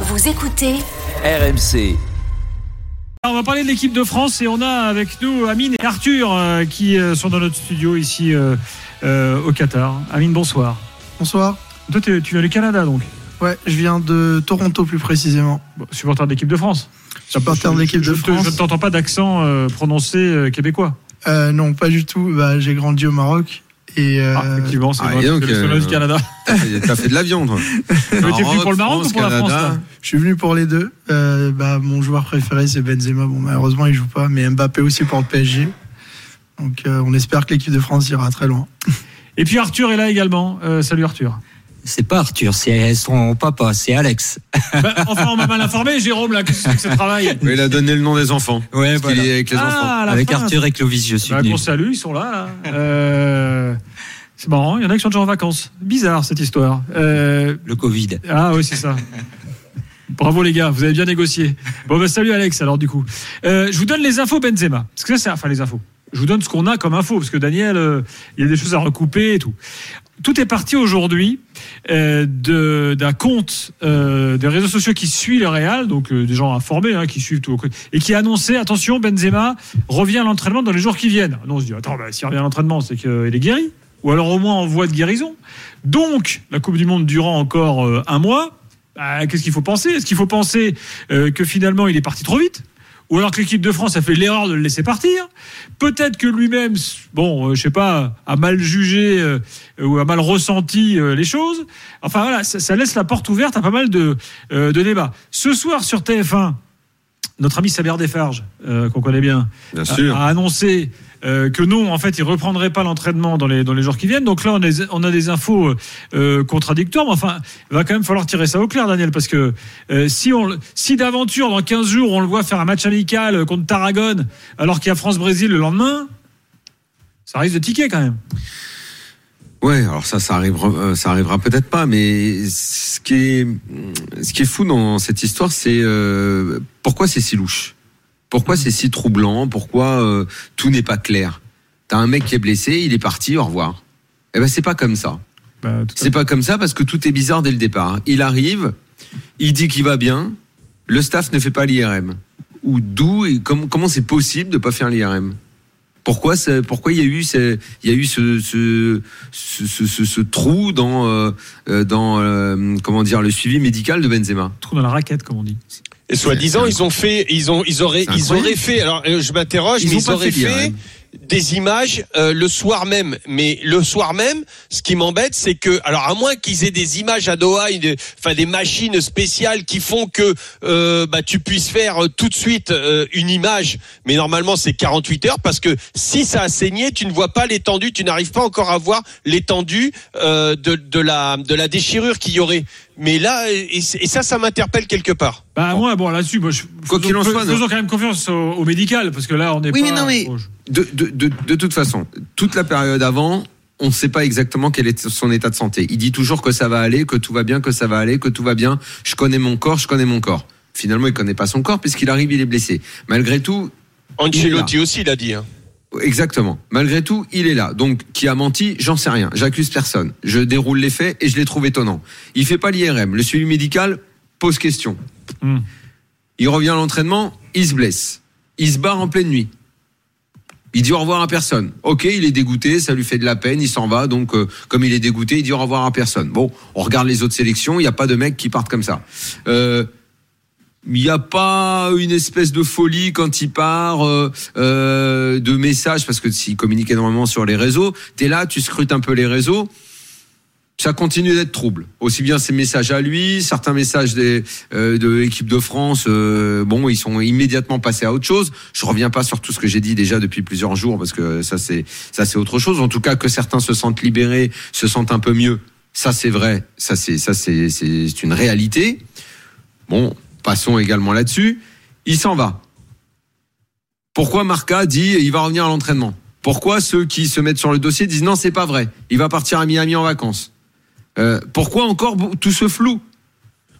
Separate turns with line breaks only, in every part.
Vous écoutez
RMC.
Alors, on va parler de l'équipe de France et on a avec nous Amine et Arthur euh, qui euh, sont dans notre studio ici euh, euh, au Qatar. Amine, bonsoir.
Bonsoir.
Toi, tu viens du Canada donc,
Ouais, je viens de Toronto plus précisément.
Bon, supporter de l'équipe de France.
Supporter de l'équipe
Je-
de France.
Je ne t'entends pas d'accent euh, prononcé euh, québécois.
Euh, non, pas du tout. Bah, j'ai grandi au Maroc et euh,
Ah, effectivement, c'est
ah,
vrai,
et donc,
le
euh,
du Canada.
T'as fait de l'avion, toi.
Tu étais venu pour le Maroc ou pour la France là
je suis venu pour les deux. Euh, bah, mon joueur préféré c'est Benzema. Bon, malheureusement il joue pas, mais Mbappé aussi pour le PSG. Donc euh, on espère que l'équipe de France ira très loin.
Et puis Arthur est là également. Euh, salut Arthur.
C'est pas Arthur, c'est son papa, c'est Alex.
Bah, enfin, on m'a mal informé, Jérôme, là, qu'est-ce que ce travail?
Il a donné le nom des enfants.
Ouais,
est avec les enfants.
Ah, la
Avec
fin,
Arthur et Clovis, je suis
Bah, qu'on salue, ils sont là. là. Euh, c'est marrant, il y en a qui sont déjà en vacances. Bizarre cette histoire. Euh,
Le Covid.
ah oui, c'est ça. Bravo les gars, vous avez bien négocié. Bon bah salut Alex alors du coup. Euh, je vous donne les infos Benzema. Parce que ça c'est enfin les infos. Je vous donne ce qu'on a comme info parce que Daniel, euh, il y a des choses à recouper et tout. Tout est parti aujourd'hui euh, d'un compte euh, des réseaux sociaux qui suit le Real, donc des gens informés hein, qui suivent tout et qui a attention Benzema revient à l'entraînement dans les jours qui viennent. Non, on se dit attends, bah, s'il revient à l'entraînement, c'est qu'il est guéri ou alors au moins en voie de guérison. Donc la Coupe du Monde durant encore un mois. Bah, Qu'est-ce qu'il faut penser? Est-ce qu'il faut penser que finalement il est parti trop vite? Ou alors que l'équipe de France a fait l'erreur de le laisser partir? Peut-être que lui-même, bon, euh, je sais pas, a mal jugé euh, ou a mal ressenti euh, les choses. Enfin voilà, ça, ça laisse la porte ouverte à pas mal de, euh, de débats. Ce soir sur TF1, notre ami Saber Desfarges, euh, qu'on connaît bien,
Bien
a,
sûr.
a annoncé euh, que non, en fait, il reprendrait pas l'entraînement dans les, jours qui viennent. Donc là, on a, des infos euh, contradictoires. Mais enfin, il va quand même falloir tirer ça au clair, Daniel, parce que euh, si, on, si d'aventure, dans 15 jours, on le voit faire un match amical contre Tarragone, alors qu'il y a France-Brésil le lendemain, ça risque de tiquer quand même.
Ouais, alors ça, ça arrivera, ça arrivera peut-être pas, mais ce qui est, ce fou dans cette histoire, c'est pourquoi c'est si louche, pourquoi c'est si troublant, pourquoi euh, tout n'est pas clair? T'as un mec qui est blessé, il est parti, au revoir. Eh ben c'est pas comme ça.
Bah,
C'est pas comme ça parce que tout est bizarre dès le départ. Il arrive, il dit qu'il va bien, le staff ne fait pas l'IRM. Ou d'où et com- comment c'est possible de pas faire l'IRM Pourquoi pourquoi il y a eu ce, il y a eu ce ce, ce, ce- ce- ce trou dans euh, euh, dans euh, comment dire le suivi médical de Benzema?
Trou dans la raquette, comme on dit.
Et soi-disant, ils ont fait, ils ont, ils auraient, ils auraient fait. Alors, euh, je m'interroge,
Ils
mais ils auraient
fait
fait,
l'IRM.
Des images euh, le soir même. Mais le soir même, ce qui m'embête, c'est que, alors à moins qu'ils aient des images à Doha, une- enfin des machines spéciales qui font que euh, bah tu puisses faire euh, tout de suite euh, une image. Mais normalement, c'est 48 heures parce que si ça a saigné, tu ne vois pas l'étendue, tu n'arrives pas encore à voir l'étendue euh, de, de la de la déchirure qu'il y aurait. Mais là, et, et ça, ça m'interpelle quelque part.
Bah, moi, bon, là-dessus, moi, je,
Quoi qu'il en
faisons-
soit,
faisons quand même confiance au, au médical, parce que là, on n'est
Oui,
pas.
mais non, mais-
bon, je-
de, de, de, de toute façon, toute la période avant, on ne sait pas exactement quel est son état de santé. Il dit toujours que ça va aller, que tout va bien, que ça va aller, que tout va bien. Je connais mon corps, je connais mon corps. Finalement, il connaît pas son corps puisqu'il arrive, il est blessé. Malgré tout,
Ancelotti aussi l'a dit. Hein.
exactement. Malgré tout, il est là. Donc, qui a menti, j'en sais rien. J'accuse personne. Je déroule les faits et je les trouve étonnants. Il fait pas l'IRM. Le suivi médical pose question.
Hmm.
Il revient à l'entraînement, il se blesse. Il se barre en pleine nuit. Il dit au revoir à personne. Ok, il est dégoûté, ça lui fait de la peine, il s'en va. Donc, euh, comme il est dégoûté, il dit au revoir à personne. Bon, on regarde les autres sélections, il n'y a pas de mecs qui partent comme ça. Euh, il n'y a pas une espèce de folie quand il part euh, de messages, parce que s'il communique énormément sur les réseaux, tu es là, tu scrutes un peu les réseaux, ça continue d'être trouble. Aussi bien ses messages à lui, certains messages des, euh, de l'équipe de France, euh, bon, ils sont immédiatement passés à autre chose. Je reviens pas sur tout ce que j'ai dit déjà depuis plusieurs jours parce que ça c'est ça c'est autre chose. En tout cas, que certains se sentent libérés, se sentent un peu mieux. Ça c'est vrai, ça c'est ça c'est c'est une réalité. Bon, passons également là-dessus. Il s'en va. Pourquoi Marca dit il va revenir à l'entraînement? Pourquoi ceux qui se mettent sur le dossier disent non, c'est pas vrai, il va partir à Miami en vacances Euh, Pourquoi encore tout ce flou?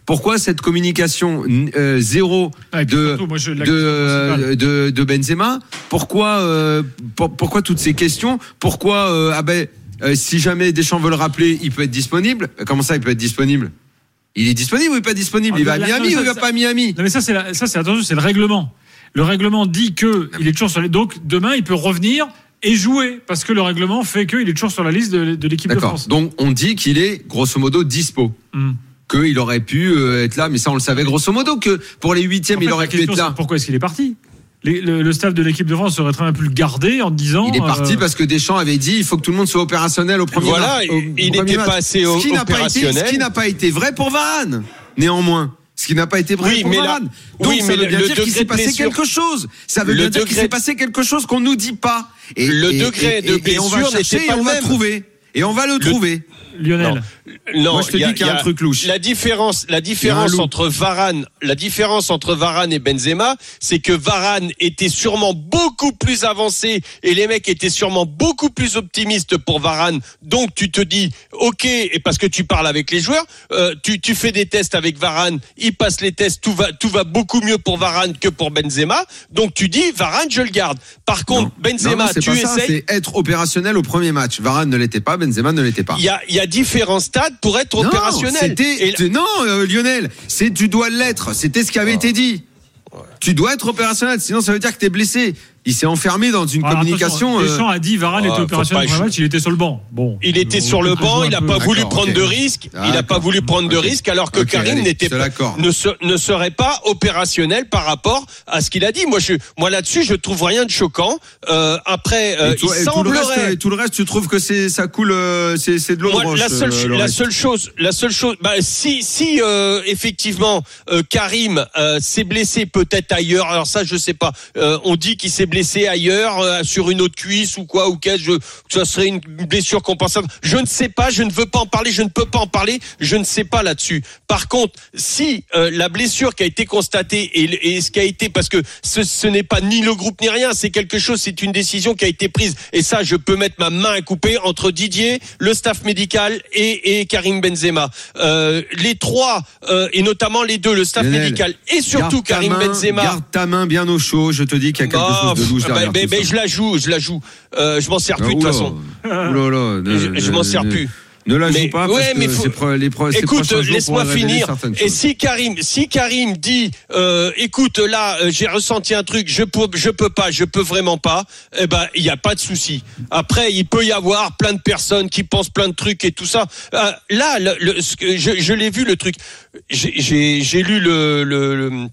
Pourquoi cette communication euh, zéro
Ah,
de,
surtout, moi, je- la
de, de, de Benzema? Pourquoi, euh, pour- pourquoi toutes ces questions? Pourquoi euh, ah ben, euh, si jamais Deschamps veut le rappeler, il peut être disponible? Comment ça, il peut être disponible? Il est disponible ou il est pas disponible?
Ah,
Il va à Miami
non,
ou il
ça-
va pas à Miami?
Non mais ça c'est la- ça c'est attention, c'est le règlement. Le règlement dit que il est toujours sur les donc demain il peut revenir et jouer parce que le règlement fait qu'il est toujours sur la liste de, de l'équipe de
D'accord.
France.
Donc on dit qu'il est grosso modo dispo.
Hmm.
Qu'il aurait pu euh, être là, mais ça on le savait grosso modo que pour les huitièmes
En fait,
il aurait pu
question,
être là.
Pourquoi est-ce qu'il est parti? Les- le, le staff de l'équipe de France aurait très bien pu le garder en disant.
Il est parti
euh,
parce que Deschamps avait dit il faut que tout le monde soit opérationnel au premier
Voilà,
match. au
il n'était pas assez
ce qui n'a pas été,
opérationnel.
ce qui n'a pas été vrai pour Varane. Néanmoins, ce qui n'a pas été vrai
Oui,
pour
mais.
Donc
oui,
ça
mais
veut
le-
bien
le
dire qu'il s'est passé
blessure-
quelque chose. Ça veut
Le
bien dire qu'il s'est passé quelque chose qu'on nous dit pas. Et,
Le
et-
degré
et-
de
et- et on va
blessure
chercher et on va trouver. Et on va le trouver.
Lionel.
Non,
Moi, je te
y a-
dis qu'il y a un truc louche.
La différence, la différence entre Varane, la différence entre Varane et Benzema, c'est que Varane était sûrement beaucoup plus avancé et les mecs étaient sûrement beaucoup plus optimistes pour Varane. Donc tu te dis, ok, et parce que tu parles avec les joueurs, euh, tu, tu fais des tests avec Varane, il passe les tests, tout va, tout va beaucoup mieux pour Varane que pour Benzema. Donc tu dis, Varane, je le garde. Par contre,
Non.
Benzema,
Non, non, c'est
tu essayes.
c'est être opérationnel au premier match. Varane ne l'était pas, Benzema ne l'était pas.
Il y a, il y a différents stades pour être
Non,
opérationnel. Et-
non, euh, Lionel, c'est tu dois l'être. C'était ce qui avait été dit. Tu dois être opérationnel, sinon ça veut dire que t'es blessé. Il s'est enfermé dans une
Alors,
communication.
attention,
euh,
Deschamps a dit Varane
Ah,
était opérationnel pour le match, il était sur le banc. Bon.
Il était
On
sur le banc, il n'a pas voulu prendre de risques. Il n'a pas voulu prendre de
Ok.
risques, alors que Karim n'était pas, ne, se- ne serait pas opérationnel par rapport à ce qu'il a dit. Moi, je, moi là-dessus, je trouve rien de choquant. Euh, après, euh,
et tout,
il
et tout le reste,
semblerait.
et tout le reste, tu trouves que c'est ça coule, c'est c'est de l'eau
Moi, la seule,
euh,
la chose, la seule chose, bah, si, si euh, effectivement euh, Karim euh, s'est blessé peut-être ailleurs, alors ça je sais pas. Euh, on dit qu'il s'est blessé ailleurs euh, sur une autre cuisse ou quoi ou qu'est-ce, je- ça serait une blessure compensable. Je ne sais pas, je ne veux pas en parler, je ne peux pas en parler, je ne sais pas là-dessus. Par contre, si euh, la blessure qui a été constatée et, et ce qui a été, parce que ce, ce n'est pas ni le groupe ni rien, c'est quelque chose, c'est une décision qui a été prise. Et ça, je peux mettre ma main à couper entre Didier, le staff médical et, et Karim Benzema. Les trois, et notamment les deux, le staff
Lionel,
médical et surtout Karim
main- Garde ta main bien au chaud. Je te dis qu'il y a quelque
Ah,
chose de louche
bah,
derrière.
bah, bah,
ça.
je la joue, je la joue. Euh, je m'en sers
Ah,
plus de toute
oula.
façon. Je, je m'en sers plus.
Ne la joue
Mais-
pas
ouais,
parce que
mais faut-
les pro-
Écoute, laisse-moi finir. Et si Karim, si Karim dit, euh, écoute, là, euh, j'ai ressenti un truc, je peux, je peux pas, je peux vraiment pas. Eh ben, il n'y a pas de souci. Après, il peut y avoir plein de personnes qui pensent plein de trucs et tout ça. Euh, là, le, le- je, je l'ai vu le truc. J'ai- lu le, le,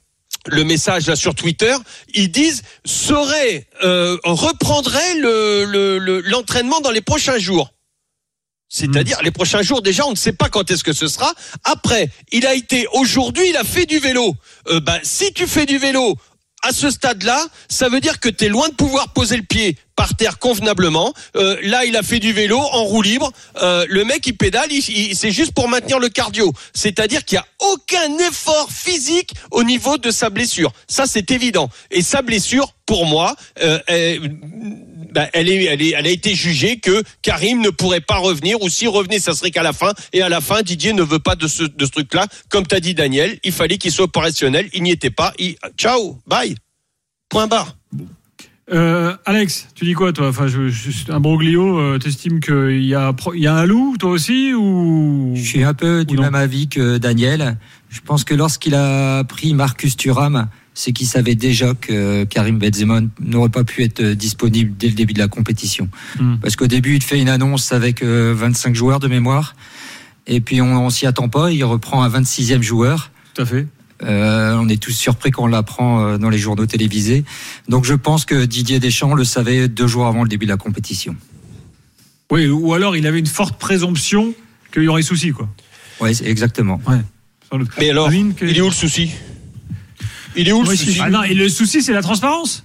le message là sur Twitter, ils disent serait euh, reprendrait le le- le- l'entraînement dans les prochains jours. C'est-à-dire les prochains jours déjà, on ne sait pas quand est-ce que ce sera. Après, il a été aujourd'hui, il a fait du vélo. Euh, bah, si tu fais du vélo à ce stade-là, ça veut dire que tu es loin de pouvoir poser le pied par terre convenablement. Euh, là, il a fait du vélo en roue libre. Euh, le mec, il pédale, c'est juste pour maintenir le cardio. C'est-à-dire qu'il n'y a aucun effort physique au niveau de sa blessure. Ça, c'est évident. Et sa blessure, pour moi, euh, elle, bah, elle, est, elle, est, elle a été jugée que Karim ne pourrait pas revenir, ou s'il revenait, ça serait qu'à la fin. Et à la fin, Didier ne veut pas de ce, de ce truc-là. Comme t'as dit Daniel, il fallait qu'il soit opérationnel. Il n'y était pas. Il- Ciao, bye. Point barre.
Euh, Alex, tu dis quoi toi? Enfin, je, je- un broglio, euh, t'estimes qu'il y a, y un loup, toi aussi ou?
Je suis un peu du même avis que Daniel. Je pense que lorsqu'il a pris Marcus Thuram, c'est qu'il savait déjà que Karim Benzema n'aurait pas pu être disponible dès le début de la compétition.
Hmm.
Parce qu'au début, il fait une annonce avec euh, 25 joueurs de mémoire. Et puis, on, on s'y attend pas. Il reprend un 26e joueur.
Tout à fait.
Euh, on est tous surpris quand on l'apprend euh, dans les journaux télévisés. Donc, je pense que Didier Deschamps le savait deux jours avant le début de la compétition.
Oui, ou alors il avait une forte présomption qu'il y aurait souci, quoi.
Oui, exactement.
Doute.
Mais alors,
Amine, que-
il est où le souci? Il est où le
Oui,
souci
ah non, et le souci, c'est la transparence.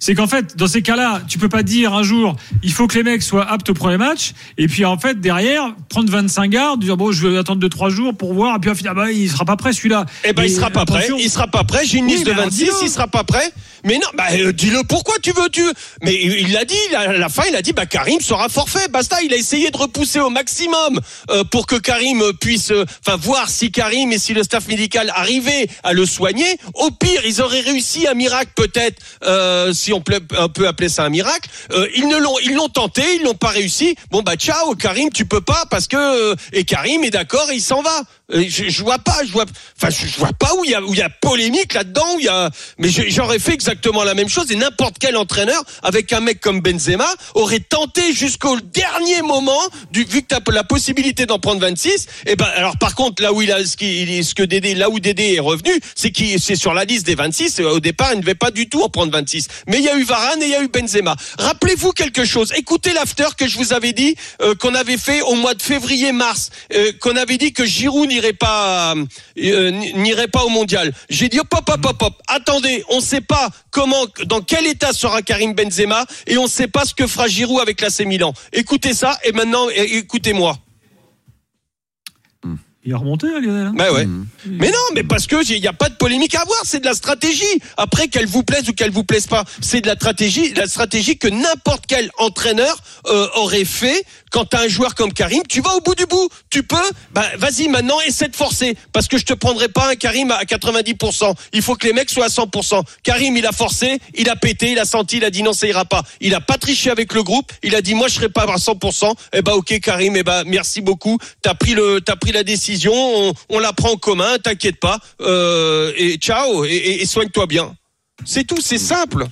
C'est qu'en fait, dans ces cas-là, tu peux pas dire un jour, il faut que les mecs soient aptes au premier match, et puis en fait, derrière, prendre 25 gardes, dire bon, je vais attendre 2-3 jours pour voir, et puis final, bah, il sera pas prêt celui-là.
Eh ben, il sera pas prêt. Il sera pas prêt. J'ai une
Oui,
liste de
alors
26.
dis-le.
Il sera pas prêt. Mais non, bah, euh, dis-le. Pourquoi tu veux, tu veux Mais il l'a dit. À la fin, il a dit, bah, Karim sera forfait. Basta. Il a essayé de repousser au maximum euh, pour que Karim puisse, euh, enfin, voir si Karim et si le staff médical arrivait à le soigner. Au pire, ils auraient réussi un miracle peut-être, euh, si on peut, appeler ça un miracle. Euh, ils ne l'ont, ils l'ont tenté. Ils n'ont pas réussi. Bon, bah, ciao, Karim, tu peux pas parce que euh, et Karim est d'accord. Il s'en va. Euh, Je, je vois pas, je vois, enfin, je, vois pas où il y a, où il y a polémique là-dedans, où il y a, mais j'aurais fait exactement la même chose et n'importe quel entraîneur avec un mec comme Benzema aurait tenté jusqu'au dernier moment, du, vu que tu as la possibilité d'en prendre 26. Et ben, alors par contre, là où il a, ce, qui, ce que Dédé, là où Dédé est revenu, c'est qu'il, c'est sur la liste des 26. et Au départ, il ne devait pas du tout en prendre 26. Mais il y a eu Varane et il y a eu Benzema. Rappelez-vous quelque chose. Écoutez l'after que je vous avais dit, euh, qu'on avait fait au mois de février-mars, euh, qu'on avait dit que Giroud n'irait pas, euh, n'irait pas au mondial. J'ai dit hop, hop, hop, hop. Attendez, on ne sait pas comment, dans quel état sera Karim Benzema et on ne sait pas ce que fera Giroud avec l'AC Milan. Écoutez ça et maintenant, écoutez-moi.
Il est remonté, hein, Lionel. hein
Bah ouais.
Mhm.
Mais non, mais parce que il n'y a pas de polémique à avoir, c'est de la stratégie. Après, qu'elle vous plaise ou qu'elle vous plaise pas, c'est de la stratégie, la stratégie que n'importe quel entraîneur euh, aurait fait. Quand t'as un joueur comme Karim, tu vas au bout du bout. Tu peux, bah vas-y maintenant, essaie de forcer, parce que je te prendrai pas un Karim à 90%. Il faut que les mecs soient à 100%. Karim, il a forcé, il a pété, il a senti, il a dit non, ça ira pas. Il a pas triché avec le groupe, il a dit moi je serai pas à 100%. Eh bah ok Karim, eh bah merci beaucoup. T'as pris le, t'as pris la décision, on, on la prend en commun, t'inquiète pas. Euh, et ciao, et, et- et soigne-toi bien. C'est tout, c'est simple.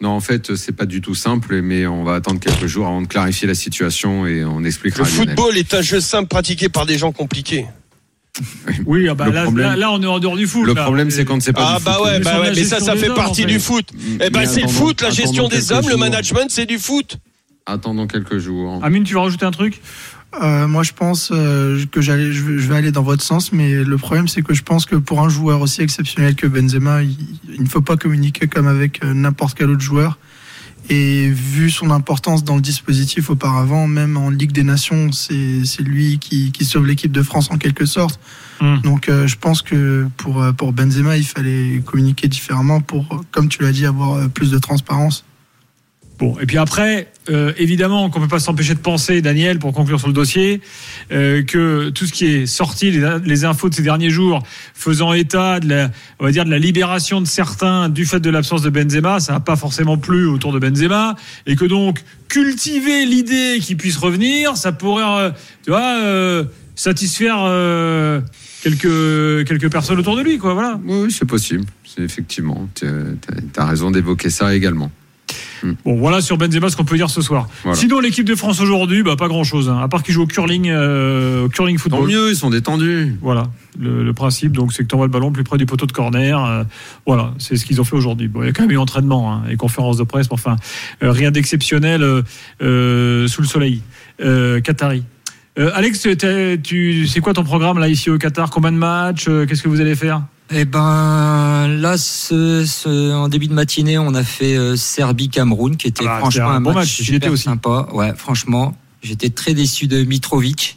Non, en fait, c'est pas du tout simple, mais on va attendre quelques jours avant de clarifier la situation et on expliquera.
Le
Lionel.
football est un jeu simple pratiqué par des gens compliqués.
Oui, ah bah là,
problème-
là, là, on est en dehors du foot.
Le
là.
problème, c'est quand c'est pas
Ah
du
bah
foot.
ouais,
Mais
bah ouais, mais ça,
gestion
ça
des
fait
hommes,
partie
en
du foot.
Mm,
Eh ben
mais
c'est le foot, la gestion des hommes, le management, c'est du foot.
Attendons quelques jours.
Amine, tu vas rajouter un truc?
Euh, moi, je pense euh, que j'allais, je vais aller dans votre sens, mais le problème, c'est que je pense que pour un joueur aussi exceptionnel que Benzema, il, il ne faut pas communiquer comme avec euh, n'importe quel autre joueur. Et vu son importance dans le dispositif auparavant, même en Ligue des Nations, c'est c'est lui qui, qui sauve l'équipe de France en quelque sorte.
Hmm.
Donc, euh, je pense que pour euh, pour Benzema, il fallait communiquer différemment pour, comme tu l'as dit, avoir euh, plus de transparence.
Bon, et puis après, euh, évidemment qu'on peut pas s'empêcher de penser, Daniel, pour conclure sur le dossier, euh, que tout ce qui est sorti, les, les infos de ces derniers jours, faisant état de la, on va dire, de la libération de certains du fait de l'absence de Benzema, ça n'a pas forcément plu autour de Benzema, et que donc cultiver l'idée qu'il puisse revenir, ça pourrait, euh, tu vois, euh, satisfaire euh, quelques quelques personnes autour de lui, quoi, voilà.
Oui, c'est possible. C'est effectivement. Tu as raison d'évoquer ça également.
Bon, voilà sur Benzema ce qu'on peut dire ce soir.
Voilà.
Sinon, l'équipe de France aujourd'hui, bah, pas grand-chose, hein, à part qu'ils jouent au curling, euh, au curling
Tant
football.
mieux, ils sont détendus.
Voilà, le, le principe, donc, c'est que tu envoies le ballon plus près du poteau de corner. euh, voilà, c'est ce qu'ils ont fait aujourd'hui. Bon, il y a quand même eu entraînement hein, et conférence de presse, mais enfin, euh, rien d'exceptionnel euh, euh, sous le soleil. Euh, Qatari. Euh, Alex, tu, c'est quoi ton programme là ici au Qatar? Combien de matchs Euh, Qu'est-ce que vous allez faire?
Eh ben là, ce, ce- en début de matinée, on a fait euh, Serbie-Cameroun, qui était
Ah bah,
franchement
un
un
bon
match, super
aussi.
sympa. Ouais, franchement, j'étais très déçu de Mitrovic.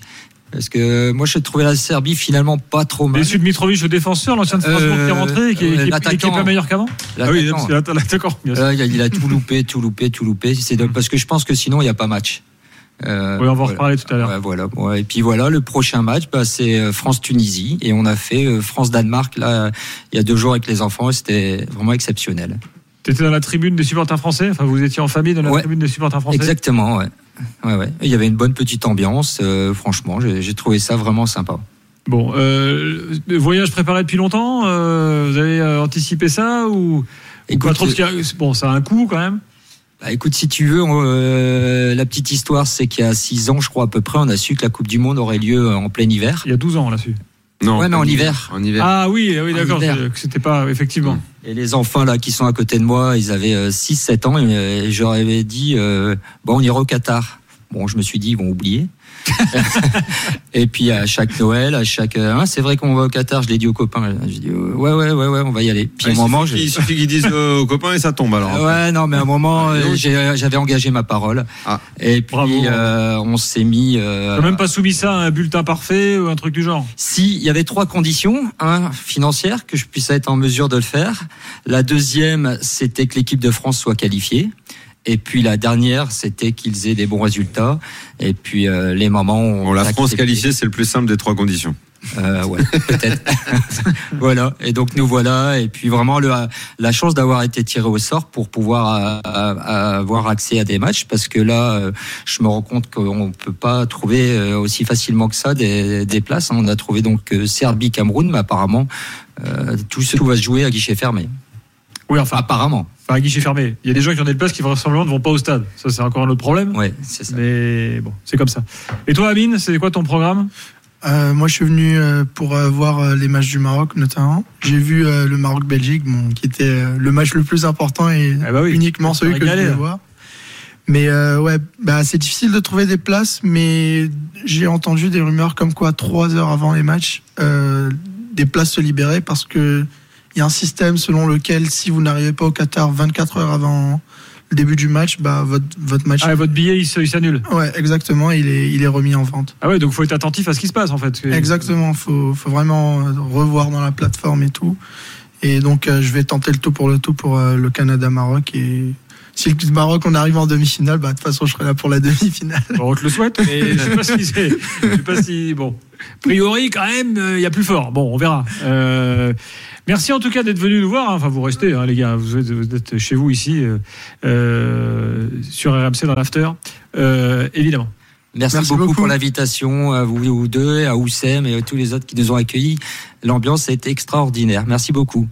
Parce que moi, je trouvais la Serbie finalement pas trop mal.
Déçu de Mitrovic, le défenseur, l'ancien de Strasbourg qui est rentré, et qui, est-
Euh,
qui est- qui est pas meilleur qu'avant Ah oui,
L'attaquant. Euh, il a- tout loupé, tout loupé, tout loupé. C'est parce que je pense que sinon il n'y a pas match. Euh,
Oui, on va en
voilà.
reparler tout à l'heure.
Ouais, voilà. Ouais, et puis voilà, le prochain match, bah, c'est euh, France-Tunisie et on a fait euh, France-Danemark là il y a deux jours avec les enfants. C'était vraiment exceptionnel.
T'étais dans la tribune des supporters français? Enfin, vous étiez en famille dans la
Ouais.
tribune des supporters français?
Exactement. Ouais. Ouais, ouais. Il y avait une bonne petite ambiance. euh, franchement, j'ai trouvé ça vraiment sympa.
Bon, euh, voyage préparé depuis longtemps euh, Vous avez anticipé ça ou, ou
Écoute,
pas trop? Parce Bon, ça a un coût quand même.
Bah, écoute, si tu veux, on, euh, la petite histoire, c'est qu'il y a six ans, je crois à peu près, on a su que la Coupe du Monde aurait lieu en plein hiver.
Il y a 12 ans là-dessus.
Non,
Ouais, mais en
du-
hiver.
En hiver.
Ah oui, oui,
En
d'accord.
hiver.
C'était pas effectivement.
Et les enfants là qui sont à côté de moi, ils avaient 6-7 ans et, euh, et je leur avais dit euh, bon on ira au Qatar. Bon, je me suis dit ils vont oublier. et puis à chaque Noël, à chaque hein, c'est vrai qu'on va au Qatar, je l'ai dit aux copains. J'ai dit euh, ouais ouais ouais ouais, on va y aller. Puis
Ah,
à un
il
moment
il suffit qu'ils disent euh, aux copains et ça tombe alors. après.
Ouais, non, mais à un moment,
Ah,
euh, j'avais engagé ma parole.
Ah.
Et puis,
Bravo.
euh, on s'est mis. euh,
T'as même pas soumis ça à un bulletin parfait ou un truc du genre
Si, il y avait trois conditions. Un, financière, que je puisse être en mesure de le faire. La deuxième, c'était que l'équipe de France soit qualifiée. Et puis la dernière, c'était qu'ils aient des bons résultats. Et puis euh, les mamans ont
Bon, la France qualifiée, c'est le plus simple des trois conditions.
Euh, ouais, peut-être. voilà. Et donc nous voilà. Et puis vraiment le, la chance d'avoir été tiré au sort pour pouvoir euh, avoir accès à des matchs, parce que là, euh, je me rends compte qu'on peut pas trouver euh, aussi facilement que ça des, des places. On a trouvé donc euh, Serbie, Cameroun, mais apparemment euh, tout, tout va se jouer à guichet fermé.
Oui, enfin,
Apparemment.
enfin, à guichet fermé. Il y a des gens qui ont des places qui vraisemblablement ne vont pas au stade. Ça, c'est encore un autre problème.
Ouais, c'est ça.
Mais bon, c'est comme ça. Et toi, Amine, c'est quoi ton programme?
Euh, moi, je suis venu euh, pour euh, voir les matchs du Maroc, notamment. J'ai vu le Maroc-Belgique, bon, qui était le match le plus important et
Ah bah oui,
uniquement celui que je voulais
là.
voir. Mais euh, ouais, bah, c'est difficile de trouver des places, mais j'ai entendu des rumeurs comme quoi trois heures avant les matchs, euh, des places se libéraient parce que il y a un système selon lequel si vous n'arrivez pas au Qatar 24 heures avant le début du match, bah votre votre match.
Ah, votre billet, il s'annule.
Ouais, exactement, il est il est remis en vente.
Ah ouais, donc faut être attentif à ce qui se passe en fait.
Exactement, faut, faut vraiment euh, revoir dans la plateforme et tout. Et donc, euh, je vais tenter le tout pour le tout pour euh, le Canada-Maroc. Et si le Maroc, on arrive en demi-finale, bah, de toute façon, je serai là pour la demi-finale.
Bon, on te le souhaite, mais je sais pas si c'est. Je sais pas si. Bon. A priori, quand même, euh, il y a plus fort. Bon, on verra. Euh, merci en tout cas d'être venu nous voir. hein. Enfin, vous restez, hein, les gars. Vous êtes, vous êtes chez vous ici, euh, euh, sur RMC dans l'after. Euh, évidemment.
Merci,
Merci
beaucoup,
beaucoup.
pour l'invitation, à vous deux, à Oussem et à tous les autres qui nous ont accueillis. L'ambiance a été extraordinaire. Merci beaucoup.